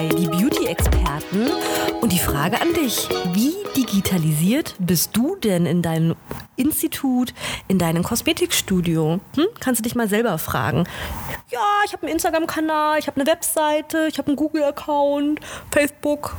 Bei Die Beauty-Experten. Und die Frage an dich: Wie digitalisiert bist du denn in deinem Institut, in deinem Kosmetikstudio? Hm? Kannst du dich mal selber fragen. Ja, ich habe einen Instagram-Kanal, ich habe eine Webseite, ich habe einen Google-Account, Facebook.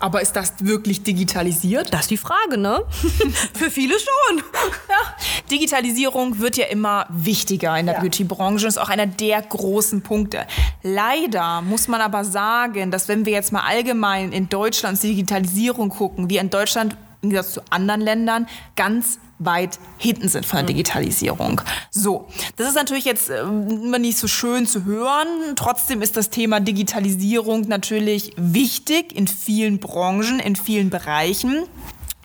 Aber ist das wirklich digitalisiert? Das ist die Frage, ne? Für viele schon. Ja. Digitalisierung wird ja immer wichtiger in der Ja. Beauty-Branche und ist auch einer der großen Punkte. Leider muss man aber sagen, dass wenn wir jetzt mal allgemein in Deutschland die Digitalisierung gucken, wir in Deutschland im Gegensatz zu anderen Ländern ganz weit hinten sind von der Digitalisierung. So, das ist natürlich jetzt ähm, immer nicht so schön zu hören. Trotzdem ist das Thema Digitalisierung natürlich wichtig in vielen Branchen, in vielen Bereichen.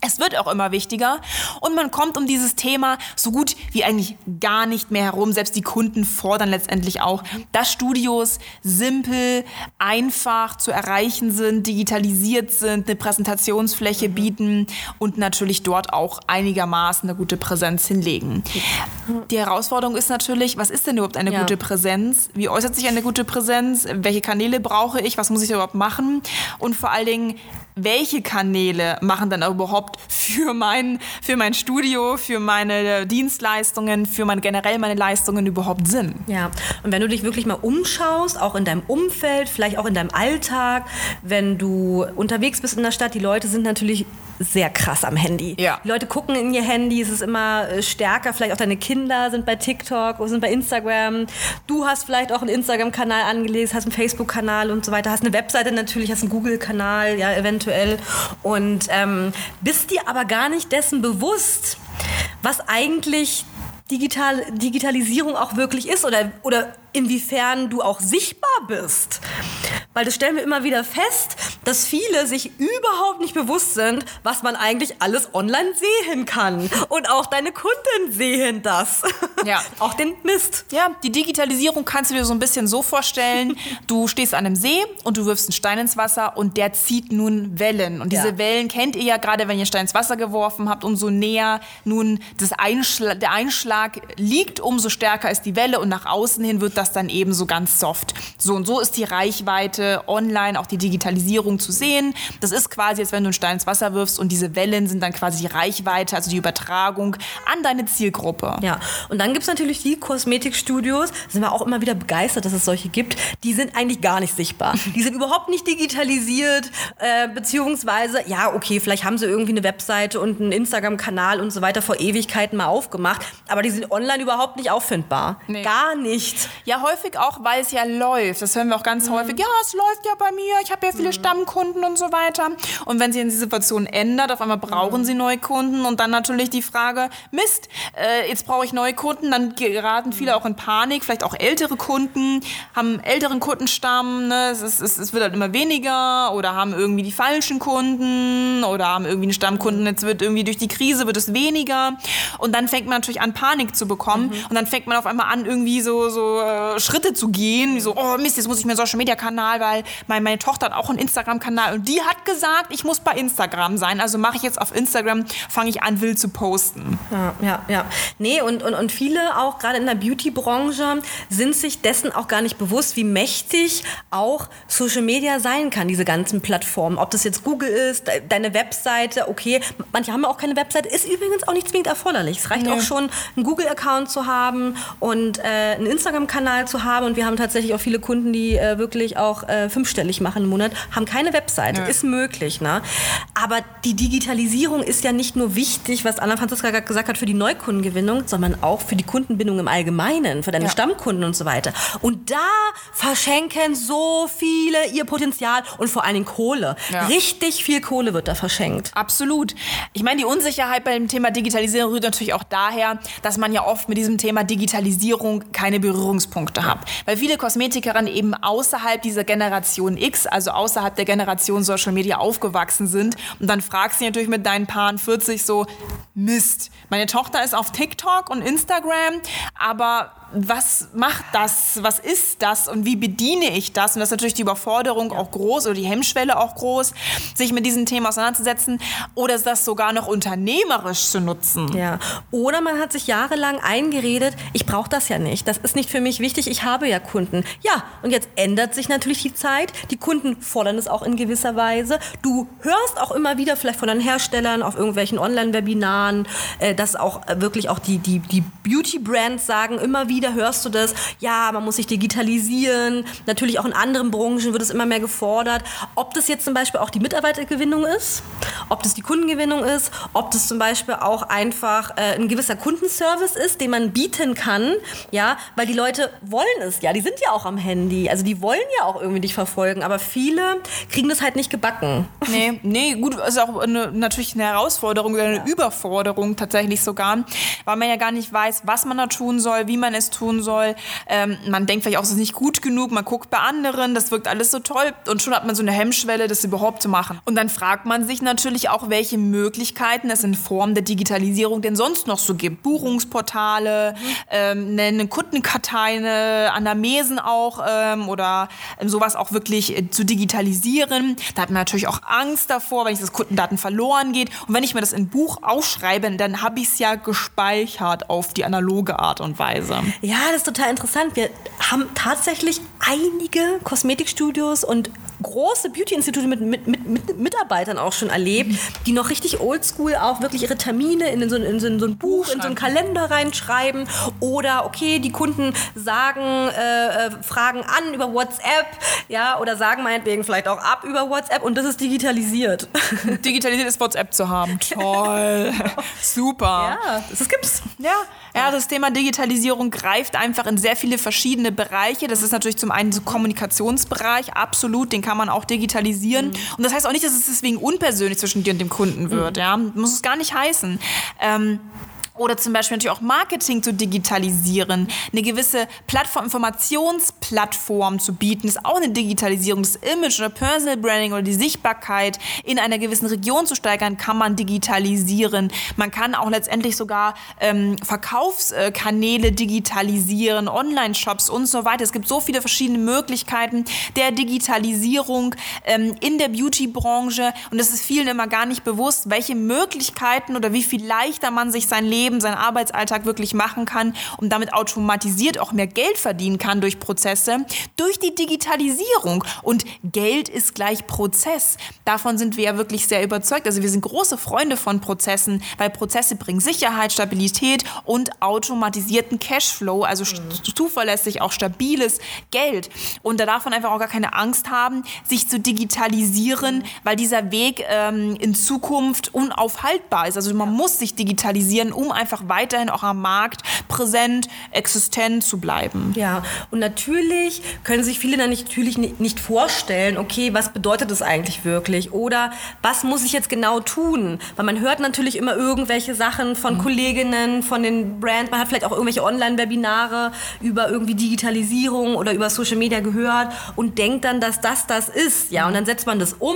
Es wird auch immer wichtiger und man kommt um dieses Thema so gut wie eigentlich gar nicht mehr herum. Selbst die Kunden fordern letztendlich auch, dass Studios simpel, einfach zu erreichen sind, digitalisiert sind, eine Präsentationsfläche bieten und natürlich dort auch einigermaßen eine gute Präsenz hinlegen. Die Herausforderung ist natürlich, was ist denn überhaupt eine Ja. gute Präsenz? Wie äußert sich eine gute Präsenz? Welche Kanäle brauche ich? Was muss ich überhaupt machen? Und vor allen Dingen, welche Kanäle machen dann überhaupt für mein, für mein Studio, für meine Dienstleistungen, für mein, generell meine Leistungen überhaupt Sinn? Ja, und wenn du dich wirklich mal umschaust, auch in deinem Umfeld, vielleicht auch in deinem Alltag, wenn du unterwegs bist in der Stadt, die Leute sind natürlich sehr krass am Handy. Ja. Die Leute gucken in ihr Handy, es ist immer äh, stärker, vielleicht auch deine Kinder sind bei TikTok, sind bei Instagram. Du hast vielleicht auch einen Instagram-Kanal angelegt, hast einen Facebook-Kanal und so weiter, hast eine Webseite natürlich, hast einen Google-Kanal, ja, eventuell. Und ähm, bist dir aber gar nicht dessen bewusst, was eigentlich Digital, Digitalisierung auch wirklich ist oder, oder inwiefern du auch sichtbar bist. Weil das stellen wir immer wieder fest, dass viele sich überhaupt nicht bewusst sind, was man eigentlich alles online sehen kann. Und auch deine Kunden sehen das. Ja. auch den Mist. Ja, die Digitalisierung kannst du dir so ein bisschen so vorstellen, du stehst an einem See und du wirfst einen Stein ins Wasser und der zieht nun Wellen. Und diese Ja. Wellen kennt ihr ja gerade, wenn ihr Stein ins Wasser geworfen habt, umso näher nun das Einschla der Einschlag liegt, umso stärker ist die Welle und nach außen hin wird das dann eben so ganz soft. So und so ist die Reichweite online, auch die Digitalisierung zu sehen. Das ist quasi, als wenn du einen Stein ins Wasser wirfst und diese Wellen sind dann quasi die Reichweite, also die Übertragung an deine Zielgruppe. Ja, und dann gibt es natürlich die Kosmetikstudios, da sind wir auch immer wieder begeistert, dass es solche gibt, die sind eigentlich gar nicht sichtbar. Die sind überhaupt nicht digitalisiert, äh, beziehungsweise, ja, okay, vielleicht haben sie irgendwie eine Webseite und einen Instagram-Kanal und so weiter vor Ewigkeiten mal aufgemacht, aber die sind online überhaupt nicht auffindbar. Nee. Gar nicht. Ja, häufig auch, weil es ja läuft. Das hören wir auch ganz häufig. Ja, es läuft ja bei mir. Ich habe ja viele Stammkunden und so weiter. Und wenn sich die Situation ändert, auf einmal brauchen sie neue Kunden und dann natürlich die Frage, Mist, äh, jetzt brauche ich neue Kunden. Dann geraten viele auch in Panik. Vielleicht auch ältere Kunden haben älteren Kundenstamm. Ne? Es, ist, es, es wird halt immer weniger oder haben irgendwie die falschen Kunden oder haben irgendwie einen Stammkunden. Jetzt wird irgendwie durch die Krise wird es weniger. Und dann fängt man natürlich an, Panik zu bekommen. Und dann fängt man auf einmal an, irgendwie so, so äh, Schritte zu gehen. Wie so, oh Mist, jetzt muss ich mir einen Social Media Kanal, weil mein, meine Tochter hat auch einen Instagram-Kanal und die hat gesagt, ich muss bei Instagram sein. Also mache ich jetzt auf Instagram, fange ich an, wild zu posten. Ja, ja, ja. Nee, und, und, und viele auch gerade in der Beauty-Branche sind sich dessen auch gar nicht bewusst, wie mächtig auch Social Media sein kann, diese ganzen Plattformen. Ob das jetzt Google ist, de deine Webseite, okay. Manche haben ja auch keine Webseite, ist übrigens auch nicht zwingend erforderlich. Es reicht auch schon, einen Google-Account zu haben und äh, einen Instagram-Kanal zu haben. Und wir haben tatsächlich auch viele Kunden, die äh, wirklich auch äh, fünfstellig machen im Monat, haben keine Webseite. Ja. Ist möglich, ne? Aber die Digitalisierung ist ja nicht nur wichtig, was Anna Franziska gerade gesagt hat, für die Neukundengewinnung, sondern auch für die Kundenbindung im Allgemeinen, für deine ja. Stammkunden und so weiter. Und da verschenken so viele ihr Potenzial und vor allen Dingen Kohle. Ja. Richtig viel Kohle wird da verschenkt. Absolut. Ich meine, die Unsicherheit beim Thema Digitalisierung rührt natürlich auch daher, dass man ja oft mit diesem Thema Digitalisierung keine Berührungspunkte hat. Weil viele Kosmetikerinnen eben außerhalb dieser Generation X, also außerhalb der Generation Social Media aufgewachsen sind. Und dann fragst du natürlich mit deinen Paaren 40 so, Mist, meine Tochter ist auf TikTok und Instagram, aber was macht das, was ist das und wie bediene ich das? Und das ist natürlich die Überforderung auch groß oder die Hemmschwelle auch groß, sich mit diesem Thema auseinanderzusetzen oder ist das sogar noch unternehmerisch zu nutzen. Ja. Oder man hat sich jahrelang eingeredet, ich brauche das ja nicht, das ist nicht für mich wichtig, ich habe ja Kunden. Ja, und jetzt ändert sich natürlich die Zeit, die Kunden fordern es auch in gewisser Weise. Du hörst auch immer wieder vielleicht von deinen Herstellern auf irgendwelchen Online-Webinaren, äh, dass auch wirklich auch die, die, die Beauty-Brands sagen immer wieder, wieder hörst du das, ja, man muss sich digitalisieren. Natürlich auch in anderen Branchen wird es immer mehr gefordert. Ob das jetzt zum Beispiel auch die Mitarbeitergewinnung ist, ob das die Kundengewinnung ist, ob das zum Beispiel auch einfach äh, ein gewisser Kundenservice ist, den man bieten kann, ja, weil die Leute wollen es ja, die sind ja auch am Handy, also die wollen ja auch irgendwie dich verfolgen, aber viele kriegen das halt nicht gebacken. Nee, nee, gut, ist auch eine, natürlich eine Herausforderung oder eine ja. Überforderung tatsächlich sogar, weil man ja gar nicht weiß, was man da tun soll, wie man es tun soll. Ähm, man denkt vielleicht auch, es ist nicht gut genug, man guckt bei anderen, das wirkt alles so toll und schon hat man so eine Hemmschwelle, das überhaupt zu machen. Und dann fragt man sich natürlich auch, welche Möglichkeiten es in Form der Digitalisierung denn sonst noch so gibt. Buchungsportale, mhm. ähm, eine Kundenkartei, eine Anamesen auch ähm, oder ähm, sowas auch wirklich äh, zu digitalisieren. Da hat man natürlich auch Angst davor, wenn ich das Kundendaten verloren geht. Und wenn ich mir das in Buch aufschreibe, dann habe ich es ja gespeichert auf die analoge Art und Weise. Ja, das ist total interessant. Wir haben tatsächlich einige Kosmetikstudios und große Beauty-Institute mit, mit, mit, mit, Mitarbeitern auch schon erlebt, die noch richtig oldschool auch wirklich ihre Termine in so, in so, in so ein Buch, in so einen Kalender reinschreiben. Oder okay, die Kunden sagen, äh, äh, fragen an über WhatsApp, ja, oder sagen meinetwegen vielleicht auch ab über WhatsApp und das ist digitalisiert. Digitalisiert ist WhatsApp zu haben. Toll. Super. Ja, das gibt's. Ja. ja, das Thema Digitalisierung greift einfach in sehr viele verschiedene Bereiche. Das ist natürlich zum einen so Kommunikationsbereich, absolut, den kann man auch digitalisieren. Mhm. Und das heißt auch nicht, dass es deswegen unpersönlich zwischen dir und dem Kunden wird. Mhm. Ja? Muss es gar nicht heißen. Ähm, oder zum Beispiel natürlich auch Marketing zu digitalisieren, eine gewisse Plattform, Informationsplattform zu bieten, ist auch eine Digitalisierung. Das Image oder Personal Branding oder die Sichtbarkeit in einer gewissen Region zu steigern, kann man digitalisieren. Man kann auch letztendlich sogar ähm, Verkaufskanäle digitalisieren, Online-Shops und so weiter. Es gibt so viele verschiedene Möglichkeiten der Digitalisierung ähm, in der Beauty-Branche und es ist vielen immer gar nicht bewusst, welche Möglichkeiten oder wie viel leichter man sich sein Leben Leben, seinen Arbeitsalltag wirklich machen kann und damit automatisiert auch mehr Geld verdienen kann durch Prozesse, durch die Digitalisierung. Und Geld ist gleich Prozess. Davon sind wir ja wirklich sehr überzeugt. Also wir sind große Freunde von Prozessen, weil Prozesse bringen Sicherheit, Stabilität und automatisierten Cashflow, also mhm. zuverlässig auch stabiles Geld. Und da darf man einfach auch gar keine Angst haben, sich zu digitalisieren, weil dieser Weg ähm, in Zukunft unaufhaltbar ist. Also man muss sich digitalisieren, um einfach weiterhin auch am Markt präsent, existent zu bleiben. Ja, und natürlich können sich viele dann natürlich nicht vorstellen, okay, was bedeutet das eigentlich wirklich? Oder was muss ich jetzt genau tun? Weil man hört natürlich immer irgendwelche Sachen von mhm. Kolleginnen, von den Brands, man hat vielleicht auch irgendwelche Online-Webinare über irgendwie Digitalisierung oder über Social Media gehört und denkt dann, dass das das ist. Ja, und dann setzt man das um,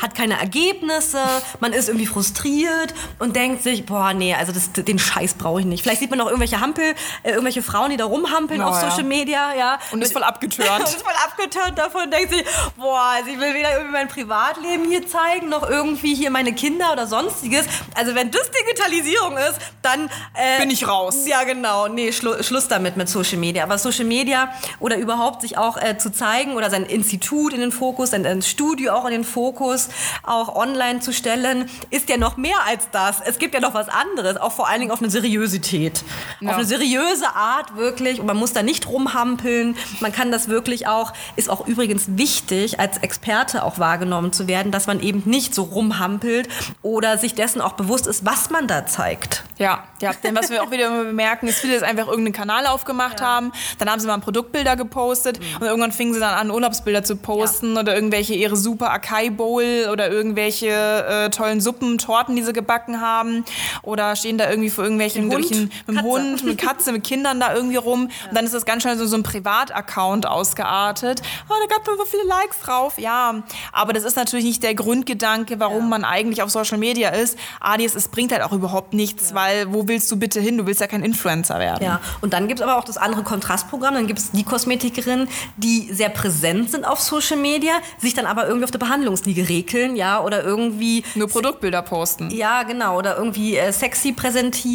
hat keine Ergebnisse, man ist irgendwie frustriert und denkt sich, boah, nee, also das, den den Scheiß brauche ich nicht. Vielleicht sieht man noch irgendwelche Hampel, äh, irgendwelche Frauen, die da rumhampeln oh, auf. Social Media, ja. Und ist voll abgetürnt. und ist voll abgetürnt davon, denkt sich, boah, also ich will weder irgendwie mein Privatleben hier zeigen, noch irgendwie hier meine Kinder oder sonstiges. Also wenn das Digitalisierung ist, dann... Äh, Bin ich raus. Ja, genau. Nee, Schlu Schluss damit mit Social Media. Aber Social Media oder überhaupt sich auch äh, zu zeigen oder sein Institut in den Fokus, sein, sein Studio auch in den Fokus, auch online zu stellen, ist ja noch mehr als das. Es gibt ja noch was anderes, auch vor allen Dingen Dingen auf eine Seriosität. Ja. Auf eine seriöse Art wirklich. Und man muss da nicht rumhampeln Man kann das wirklich auch, ist auch übrigens wichtig, als Experte auch wahrgenommen zu werden, dass man eben nicht so rumhampelt oder sich dessen auch bewusst ist, was man da zeigt. Ja, ja, denn was wir auch wieder bemerken, ist, viele das einfach irgendeinen Kanal aufgemacht ja. haben, dann haben sie mal Produktbilder gepostet mhm. und irgendwann fingen sie dann an, Urlaubsbilder zu posten ja. oder irgendwelche ihre super Akai Bowl oder irgendwelche äh, tollen Suppen, Torten, die sie gebacken haben oder stehen da irgendwie vor irgendwelchen Hund, mit Hund, mit Katze, mit Kindern da irgendwie rum ja. und dann ist das ganz schnell so, so ein Privataccount ausgeartet. Oh, da gab es so viele Likes drauf. Ja, aber das ist natürlich nicht der Grundgedanke, warum man eigentlich auf Social Media ist. Adis, es bringt halt auch überhaupt nichts, weil wo willst du bitte hin? Du willst ja kein Influencer werden. Ja, und dann gibt es aber auch das andere Kontrastprogramm. Dann gibt es die Kosmetikerinnen, die sehr präsent sind auf Social Media, sich dann aber irgendwie auf der Behandlungsliege rekeln, ja, oder irgendwie... Nur Produktbilder posten. Ja, genau, oder irgendwie äh, sexy präsentieren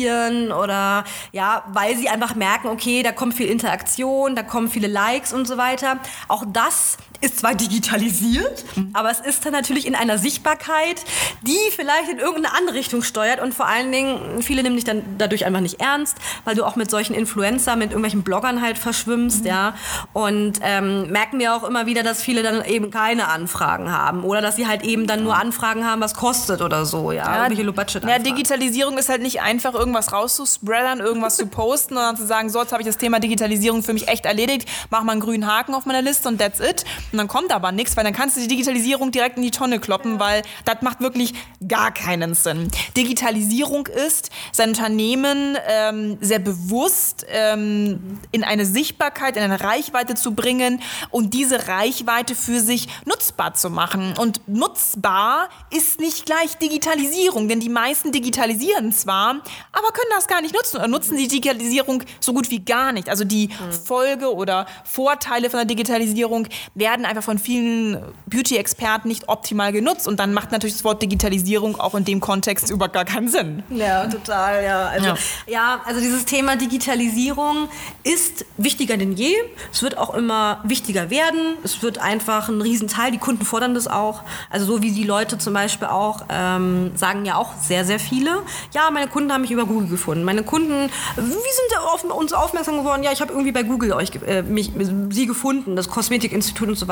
oder, ja, weil sie einfach merken, okay, da kommt viel Interaktion, da kommen viele Likes und so weiter. Auch das ist zwar digitalisiert, mhm. aber es ist dann natürlich in einer Sichtbarkeit, die vielleicht in irgendeine andere Richtung steuert und vor allen Dingen, viele nehmen dich dann dadurch einfach nicht ernst, weil du auch mit solchen Influencer, mit irgendwelchen Bloggern halt verschwimmst, mhm. ja. Und ähm, merken wir auch immer wieder, dass viele dann eben keine Anfragen haben oder dass sie halt eben dann nur Anfragen haben, was kostet oder so, ja. ja Irgendwelche Low-Budget Ja, Digitalisierung ist halt nicht einfach irgendwas rauszuspreadern, irgendwas zu posten und dann zu sagen, so, jetzt habe ich das Thema Digitalisierung für mich echt erledigt, mach mal einen grünen Haken auf meiner Liste und that's it. Und dann kommt aber nichts, weil dann kannst du die Digitalisierung direkt in die Tonne kloppen, weil das macht wirklich gar keinen Sinn. Digitalisierung ist, sein Unternehmen ähm, sehr bewusst ähm, in eine Sichtbarkeit, in eine Reichweite zu bringen und diese Reichweite für sich nutzbar zu machen. Und nutzbar ist nicht gleich Digitalisierung, denn die meisten digitalisieren zwar, aber können das gar nicht nutzen oder nutzen die Digitalisierung so gut wie gar nicht. Also die Folge oder Vorteile von der Digitalisierung werden einfach von vielen Beauty-Experten nicht optimal genutzt und dann macht natürlich das Wort Digitalisierung auch in dem Kontext über gar keinen Sinn. Ja, total, ja. Also, ja. ja, also dieses Thema Digitalisierung ist wichtiger denn je. Es wird auch immer wichtiger werden. Es wird einfach ein Riesenteil. Die Kunden fordern das auch. Also so wie die Leute zum Beispiel auch ähm, sagen ja auch sehr, sehr viele. Ja, meine Kunden haben mich über Google gefunden. Meine Kunden, wie sind auf uns aufmerksam geworden? Ja, ich habe irgendwie bei Google euch äh, mich, sie gefunden, das Kosmetikinstitut und so weiter.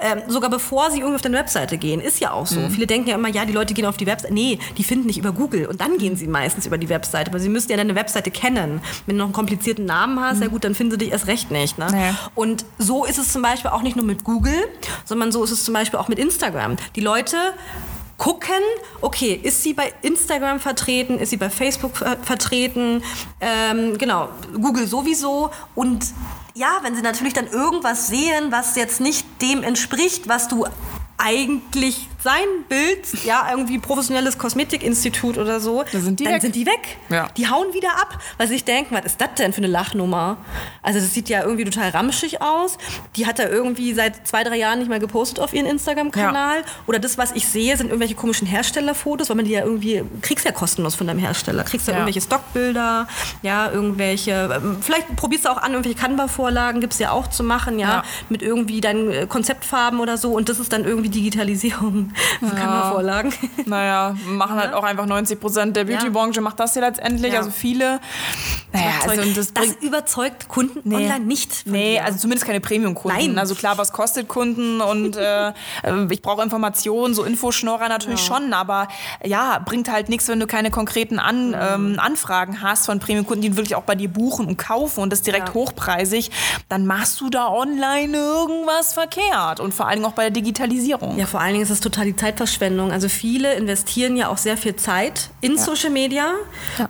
Ähm, sogar bevor sie irgendwie auf deine Webseite gehen. Ist ja auch so. Mhm. Viele denken ja immer, ja, die Leute gehen auf die Webseite. Nee, die finden nicht über Google. Und dann gehen sie meistens über die Webseite. Aber sie müssen ja deine Webseite kennen. Wenn du noch einen komplizierten Namen hast, mhm. ja gut, dann finden sie dich erst recht nicht. Ne? Ja. Und so ist es zum Beispiel auch nicht nur mit Google, sondern so ist es zum Beispiel auch mit Instagram. Die Leute gucken, okay, ist sie bei Instagram vertreten, ist sie bei Facebook vertreten, ähm, genau, Google sowieso und ja, wenn sie natürlich dann irgendwas sehen, was jetzt nicht dem entspricht, was du eigentlich sein Bild, ja, irgendwie professionelles Kosmetikinstitut oder so, da sind die dann weg. sind die weg. Ja. Die hauen wieder ab, weil sie sich denken, was ist das denn für eine Lachnummer? Also das sieht ja irgendwie total ramschig aus. Die hat da irgendwie seit zwei, drei Jahren nicht mehr gepostet auf ihren Instagram-Kanal. Ja. Oder das, was ich sehe, sind irgendwelche komischen Herstellerfotos, weil man die ja irgendwie, kriegst ja kostenlos von deinem Hersteller. Kriegst ja, ja. irgendwelche Stockbilder, ja, irgendwelche, ähm, vielleicht probierst du auch an, irgendwelche Canva-Vorlagen gibt es ja auch zu machen, ja, ja, mit irgendwie deinen äh, Konzeptfarben oder so und das ist dann irgendwie Digitalisierung ja. Canva-Vorlagen. Naja, machen halt auch einfach 90 Prozent der Beauty-Branche macht das hier letztendlich, also viele. Naja, also das, das überzeugt Kunden nee. online nicht. Nee, dir. also zumindest keine Premium-Kunden. Nein. Also klar, was kostet Kunden und äh, äh ich brauche Informationen, so Infoschnorrer natürlich ja. schon, aber ja, bringt halt nichts, wenn du keine konkreten An mhm. ähm, Anfragen hast von Premium-Kunden, die wirklich auch bei dir buchen und kaufen und das direkt ja. hochpreisig, dann machst du da online irgendwas verkehrt und vor allen Dingen auch bei der Digitalisierung. Ja, vor allen Dingen ist das total die Zeitverschwendung. Also viele investieren ja auch sehr viel Zeit in ja. Social Media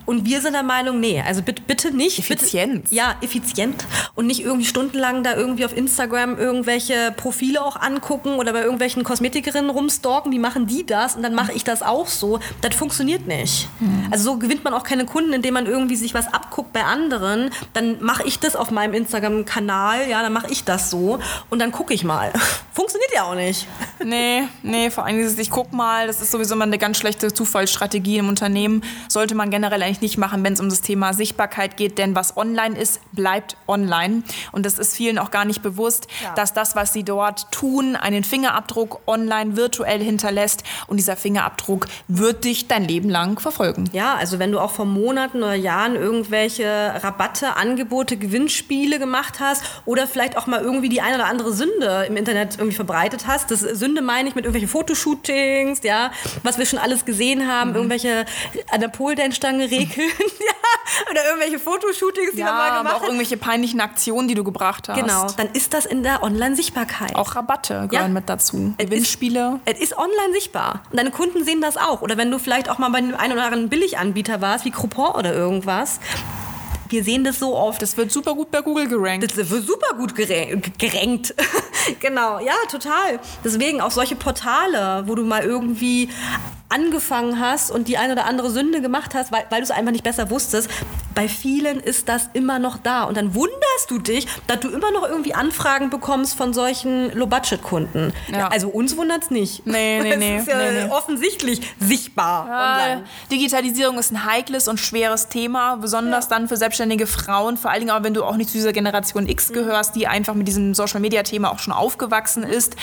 und wir sind der Meinung, nee, also bitte bitte nicht. Effizient. Bitte, ja, effizient. Und nicht irgendwie stundenlang da irgendwie auf Instagram irgendwelche Profile auch angucken oder bei irgendwelchen Kosmetikerinnen rumstalken. Wie machen die das? Und dann mache ich das auch so. Das funktioniert nicht. Mhm. Also so gewinnt man auch keine Kunden, indem man irgendwie sich was abguckt bei anderen. Dann mache ich das auf meinem Instagram-Kanal. Ja, dann mache ich das so. Und dann gucke ich mal. funktioniert ja auch nicht. Nee, nee, vor allem dieses, ich guck mal, das ist sowieso immer eine ganz schlechte Zufallsstrategie im Unternehmen. Sollte man generell eigentlich nicht machen, wenn es um das Thema Sichtbarkeit geht, denn was online ist, bleibt online. Und das ist vielen auch gar nicht bewusst, Ja. dass das, was sie dort tun, einen Fingerabdruck online virtuell hinterlässt. Und dieser Fingerabdruck wird dich dein Leben lang verfolgen. Ja, also wenn du auch vor Monaten oder Jahren irgendwelche Rabatte, Angebote, Gewinnspiele gemacht hast oder vielleicht auch mal irgendwie die eine oder andere Sünde im Internet irgendwie verbreitet hast. Das Sünde meine ich mit irgendwelchen Fotoshootings, ja, was wir schon alles gesehen haben, irgendwelche an der Poldance-Stange regeln, ja, oder irgendwelche Fotoshootings, die Ja, man mal aber gemacht auch hat. irgendwelche peinlichen Aktionen, die du gebracht hast. Genau, dann ist das in der Online-Sichtbarkeit. Auch Rabatte gehören Ja. mit dazu. Es ist- Gewinnspiele. Es ist online sichtbar. Und deine Kunden sehen das auch. Oder wenn du vielleicht auch mal bei einem einen oder anderen Billiganbieter warst, wie Groupon oder irgendwas. Wir sehen das so oft. Das wird super gut bei Google gerankt. Das wird super gut gerankt. genau, ja, total. Deswegen auch solche Portale, wo du mal irgendwie angefangen hast und die eine oder andere Sünde gemacht hast, weil, weil du es einfach nicht besser wusstest. Bei vielen ist das immer noch da. Und dann wunderst du dich, dass du immer noch irgendwie Anfragen bekommst von solchen Low-Budget-Kunden. Ja. Also uns wundert es nicht. Nee, nee, Das nee, ist ja nee, nee. offensichtlich sichtbar online. Digitalisierung ist ein heikles und schweres Thema, besonders dann für selbstständige Frauen, vor allen Dingen aber, wenn du auch nicht zu dieser Generation X gehörst, die einfach mit diesem Social-Media-Thema auch schon aufgewachsen ist.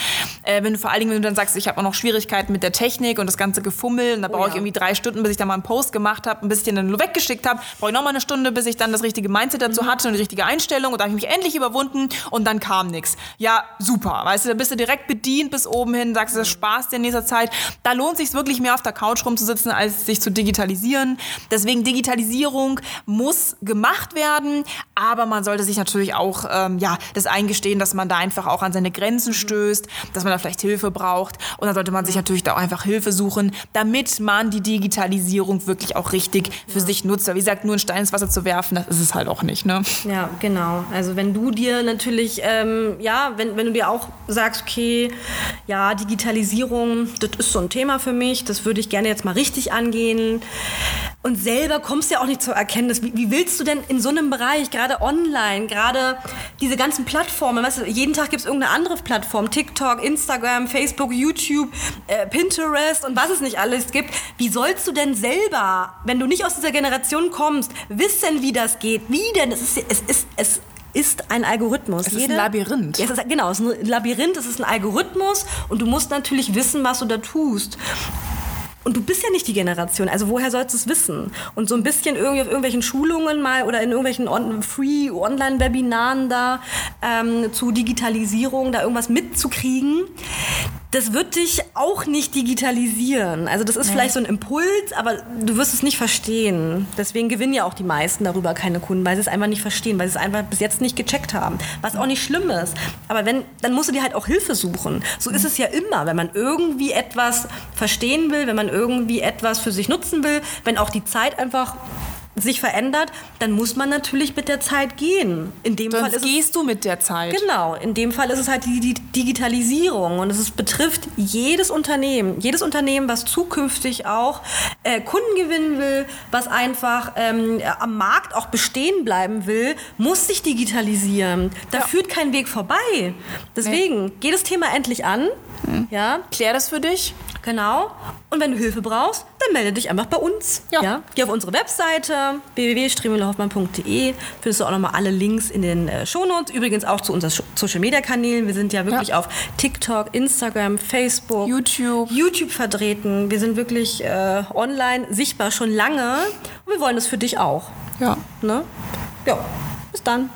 Äh, wenn du vor allen Dingen, wenn du dann sagst, ich habe auch noch Schwierigkeiten mit der Technik und das ganze Gefummel und da brauche ich ja. irgendwie drei Stunden, bis ich da mal einen Post gemacht habe und bis ich den dann nur weggeschickt habe, brauche ich noch mal eine Stunde, bis ich dann das richtige Mindset dazu hatte und die richtige Einstellung. Und da habe ich mich endlich überwunden und dann kam nichts. Ja, super, weißt du, da bist du direkt bedient bis oben hin, sagst du, das Spaß dir in nächster Zeit. Da lohnt sich wirklich mehr auf der Couch rumzusitzen, als sich zu digitalisieren. Deswegen Digitalisierung muss gemacht werden, aber man sollte sich natürlich auch ähm, ja, das eingestehen, dass man da einfach auch an seine Grenzen stößt, dass man da vielleicht Hilfe braucht. Und dann sollte man sich natürlich da auch einfach Hilfe suchen, damit man die Digitalisierung wirklich auch richtig für sich nutzt. Weil wie gesagt, nur einen Stein ins Wasser zu werfen, das ist es halt auch nicht. Ne? Ja, genau. Also wenn du dir natürlich, ähm, ja, wenn, wenn du dir auch sagst, okay, ja, Digitalisierung, das ist so ein Thema für mich, das würde ich gerne jetzt mal richtig angehen. Und selber kommst du ja auch nicht zur Erkenntnis. Wie, wie willst du denn in so einem Bereich, gerade online, gerade diese ganzen Plattformen, weißt du, jeden Tag gibt es irgendeine andere Plattform, TikTok, Instagram, Facebook, YouTube, äh, Pinterest und was es nicht alles gibt. Wie sollst du denn selber, wenn du nicht aus dieser Generation kommst, wissen, wie das geht? Wie denn? Es ist, es ist, es ist ein Algorithmus. Es ist ein Labyrinth. Ja, es ist, genau, es ist ein Labyrinth, es ist ein Algorithmus und du musst natürlich wissen, was du da tust. Und du bist ja nicht die Generation, also woher sollst du es wissen? Und so ein bisschen irgendwie auf irgendwelchen Schulungen mal oder in irgendwelchen on free Online-Webinaren da ähm, zu Digitalisierung da irgendwas mitzukriegen, das wird dich auch nicht digitalisieren. Also das ist vielleicht so ein Impuls, aber du wirst es nicht verstehen. Deswegen gewinnen ja auch die meisten darüber keine Kunden, weil sie es einfach nicht verstehen, weil sie es einfach bis jetzt nicht gecheckt haben. Was auch nicht schlimm ist. Aber wenn, dann musst du dir halt auch Hilfe suchen. So ist es ja immer, wenn man irgendwie etwas verstehen will, wenn man irgendwie etwas für sich nutzen will, wenn auch die Zeit einfach sich verändert, dann muss man natürlich mit der Zeit gehen. In dem Fall Sonst ist es gehst du mit der Zeit. Genau, in dem Fall ist es halt die, die Digitalisierung und es ist, betrifft jedes Unternehmen, jedes Unternehmen, was zukünftig auch äh, Kunden gewinnen will, was einfach ähm, am Markt auch bestehen bleiben will, muss sich digitalisieren. Da Ja. führt kein Weg vorbei. Deswegen, geh das Thema endlich an. Ja, Klär das für dich. Genau. Und wenn du Hilfe brauchst, dann melde dich einfach bei uns. Ja. Geh auf unsere Webseite www.stremelehoffmann.de findest du auch nochmal alle Links in den äh, Shownotes. Übrigens auch zu unseren Social Media Kanälen. Wir sind ja wirklich Ja. auf TikTok, Instagram, Facebook, YouTube. YouTube vertreten. Wir sind wirklich äh, online sichtbar schon lange und wir wollen das für dich auch. Ja. Ne? Ja, bis dann.